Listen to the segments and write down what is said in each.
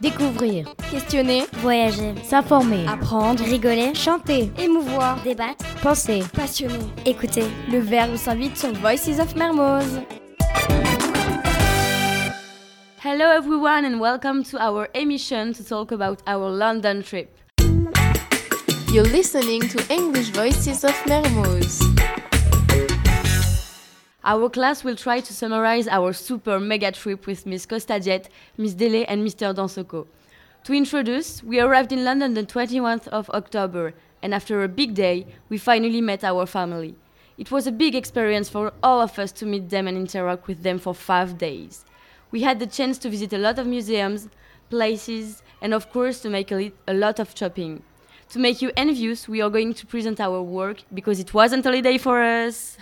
Découvrir, questionner, voyager, s'informer, apprendre, rigoler, chanter, émouvoir, débattre, penser, passionner. écouter. Le verbe s'invite sur Voices of Mermoz. Hello everyone and welcome to our emission to talk about our London trip. You're listening to English Voices of Mermoz. Our class will try to summarize our super mega trip with Miss CostaDieth, Miss Dele, and Mr. Dansokho. To introduce, we arrived in London the 21st of October, and after a big day, we finally met our family. It was a big experience for all of us to meet them and interact with them for five days. We had the chance to visit a lot of museums, places, and of course to make a, a lot of shopping. To make you envious, we are going to present our work because it wasn't a holiday for us.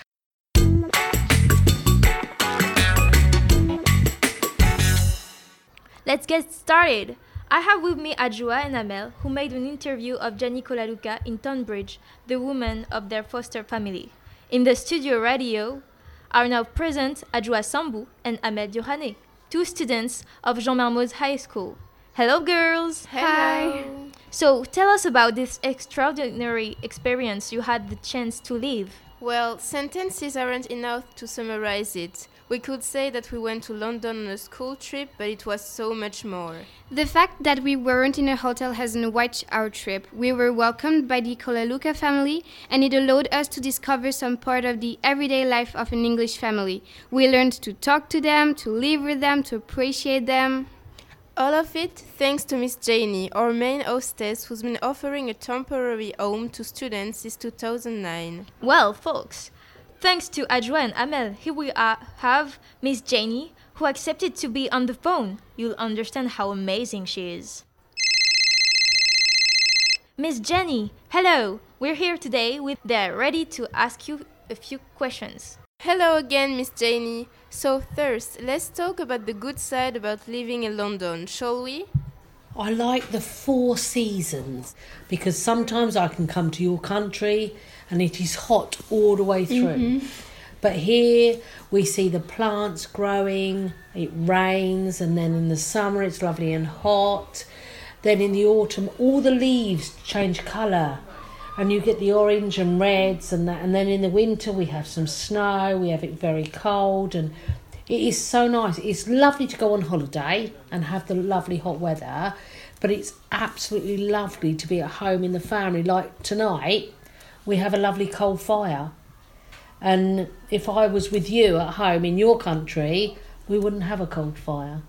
Let's get started. I have with me Adjoa and Amel, who made an interview of Gianni Colaluca in Tonbridge, the woman of their foster family. In the studio radio are now present Adjoa Sambu and Amel Yohane, two students of Jean Mermoz High School. Hello, girls! Hi. So, tell us about this extraordinary experience you had the chance to live. Well, sentences aren't enough to summarize it. We could say that we went to London on a school trip, but it was so much more. The fact that we weren't in a hotel hasn't watched our trip. We were welcomed by the Kolaluka family, and it allowed us to discover some part of the everyday life of an English family. We learned to talk to them, to live with them, to appreciate them. All of it thanks to Miss Janie, our main hostess, who's been offering a temporary home to students since 2009. Well, folks, thanks to Adjoa and Amel, here we are, have Miss Janie, who accepted to be on the phone. You'll understand how amazing she is. Miss Jenny, hello! We're here today with they're ready to ask you a few questions. Hello again, Miss Janie. So, first, let's talk about the good side about living in London, shall we? I like the four seasons because sometimes I can come to your country and it is hot all the way through. Mm-hmm. But here we see the plants growing, it rains, and then in the summer it's lovely and hot. Then in the autumn, all the leaves change colour and you get the orange and reds and that. And then in the winter, we have some snow, we have it very cold, and it is so nice. It's lovely to go on holiday and have the lovely hot weather, but it's absolutely lovely to be at home in the family. Like tonight, we have a lovely coal fire. And if I was with you at home in your country, we wouldn't have a cold fire.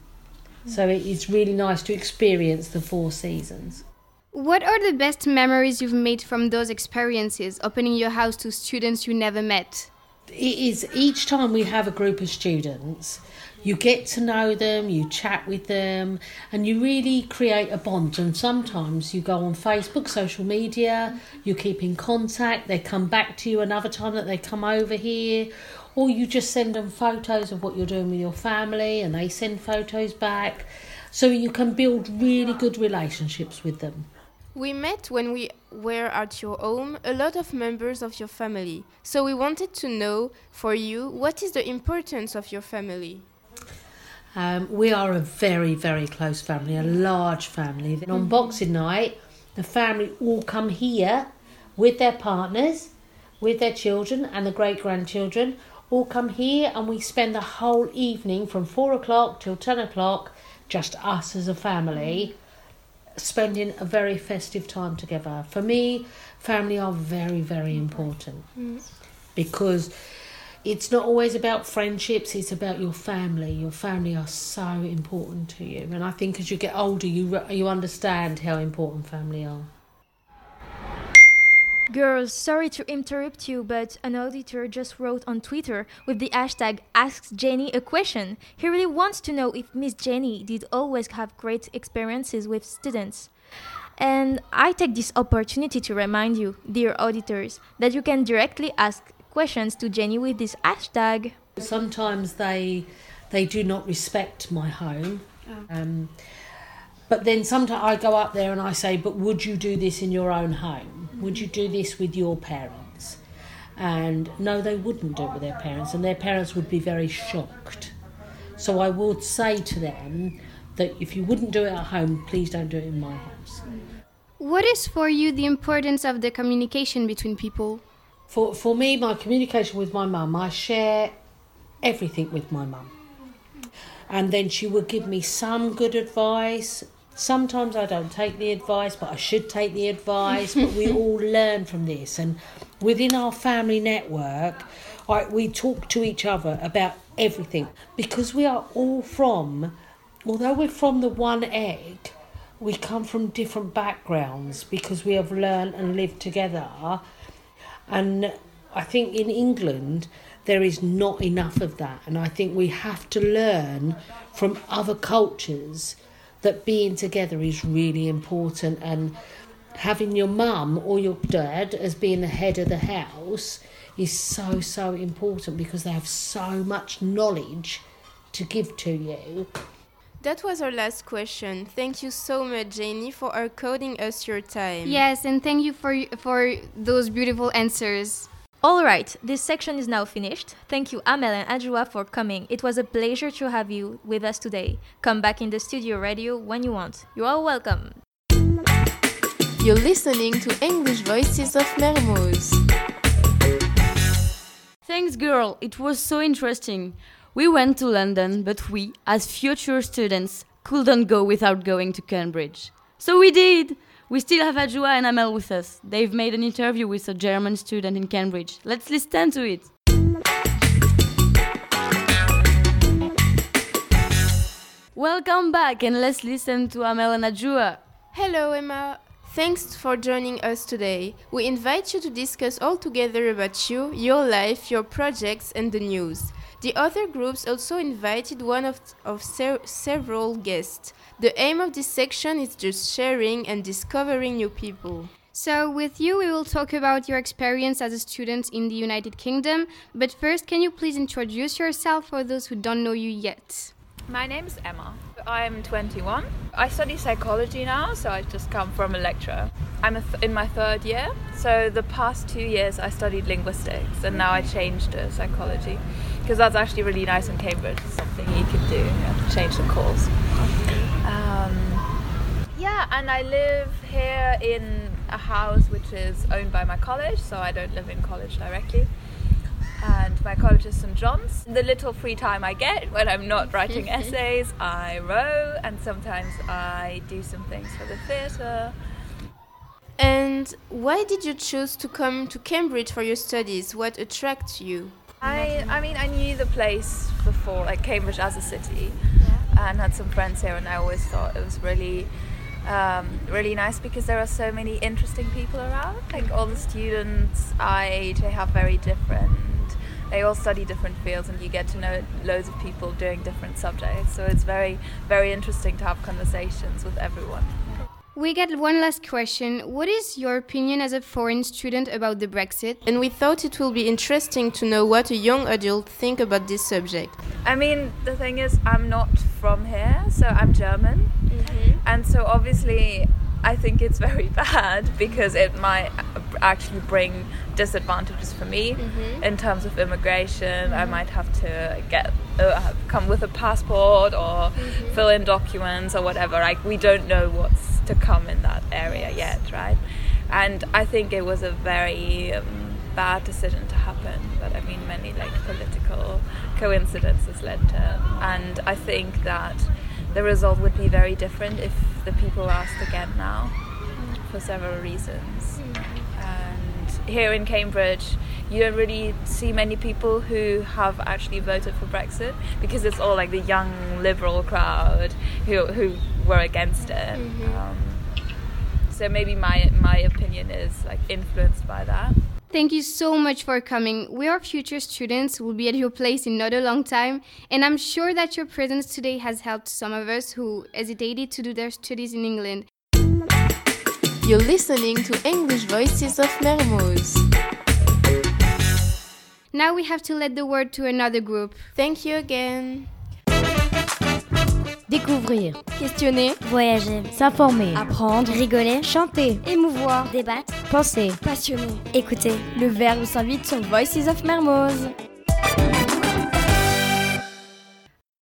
So it is really nice to experience the four seasons. What are the best memories you've made from those experiences, opening your house to students you never met? It is each time we have a group of students you get to know them you chat with them and you really create a bond. And sometimes you go on facebook social media you keep in contact they come back to you another time that they come over here or you just send them photos of what you're doing with your family and they send photos back. So you can build really good relationships with them We met when we were at your home a lot of members of your family. So we wanted to know for you what is the importance of your family? Um, we are a very, very close family, a large family. Then on Boxing Night, the family all come here with their partners, with their children, and the great grandchildren. All come here, and we spend the whole evening from four o'clock till ten o'clock, just us as a family, spending a very festive time together. For me, family are very, very mm. important. Mm. Because it's not always about friendships it's about your family. Your family are so important to you. And i think as you get older you you understand how important family are Girls, sorry to interrupt you, but an auditor just wrote on Twitter with the hashtag Asks Jenny a question. He really wants to know if Miss Jenny did always have great experiences with students. And I take this opportunity to remind you, dear auditors, that you can directly ask questions to Jenny with this hashtag. sometimes they they do not respect my home um, but then sometimes i go up there and i say but would you do this in your own home would you do this with your parents and no they wouldn't do it with their parents and their parents would be very shocked So I would say to them that if you wouldn't do it at home, please don't do it in my house. What is for you the importance of the communication between people? For, for me, my communication with my mum, I share everything with my mum. And then she would give me some good advice. Sometimes I don't take the advice, but I should take the advice. but we all learn from this. And within our family network, I, we talk to each other about everything because we are all from, although we're from the one egg, we come from different backgrounds because we have learned and lived together. And I think in England, there is not enough of that. And I think we have to learn from other cultures that being together is really important. And having your mum or your dad as being the head of the house is so, so important because they have so much knowledge to give to you. That was our last question. Thank you so much, Janie, for coding us your time. Yes, and thank you for for those beautiful answers. All right, this section is now finished. Thank you, Amel and Adjoa, for coming. It was a pleasure to have you with us today. Come back in the studio radio when you want. You are welcome. You're listening to English Voices of Mermoz. Thanks, girl. It was so interesting. We went to London, but we, as future students, couldn't go without going to Cambridge. So we did! We still have Adjoa and Amel with us. They've made an interview with a German student in Cambridge. Let's listen to it. Welcome back and let's listen to Amel and Adjoa. Hello, Emma. Thanks for joining us today. We invite you to discuss all together about you, your life, your projects, and the news. The other groups also invited one of, of se several guests. The aim of this section is just sharing and discovering new people. So, with you, we will talk about your experience as a student in the United Kingdom. But first, can you please introduce yourself for those who don't know you yet? My name is Emma. I'm 21. I study psychology now, so I've just come from a lecture. I'm th- in my third year, so the past two years I studied linguistics, and now I changed to psychology because that's actually really nice in Cambridge. It's something you could do, you to change the course. Um, yeah, and I live here in a house which is owned by my college, so I don't live in college directly and my college is St John's. The little free time I get when I'm not writing essays, I row, and sometimes I do some things for the theatre. And why did you choose to come to Cambridge for your studies? What attracts you? I, I mean, I knew the place before, like Cambridge as a city, yeah. and had some friends here, and I always thought it was really um, really nice because there are so many interesting people around. Like all the students I age, they have very different. They all study different fields, and you get to know loads of people doing different subjects. So it's very, very interesting to have conversations with everyone. We get one last question. What is your opinion as a foreign student about the Brexit? And we thought it will be interesting to know what a young adult think about this subject. I mean, the thing is, I'm not from here, so I'm German. Mm-hmm. And so obviously, I think it's very bad because it might actually bring disadvantages for me mm-hmm. in terms of immigration. Mm-hmm. I might have to get uh, come with a passport or mm-hmm. fill in documents or whatever. Like we don't know what's to come in that area yet, right? And I think it was a very um, bad decision to happen. But I mean, many like political coincidences led to, and I think that the result would be very different if the people asked again now for several reasons. And here in Cambridge, you don't really see many people who have actually voted for Brexit because it's all like the young liberal crowd who who were against it. Mm-hmm. Um, so maybe my my opinion is like influenced by that. Thank you so much for coming. We are future students, will be at your place in not a long time, and I'm sure that your presence today has helped some of us who hesitated to do their studies in England. You're listening to English Voices of Mermoz. Now we have to let the word to another group. Thank you again. Découvrir, questionner, voyager, s'informer, apprendre, rigoler, chanter, émouvoir, débattre, penser, passionner, écouter. Le verbe s'invite sur Voices of Mermoz.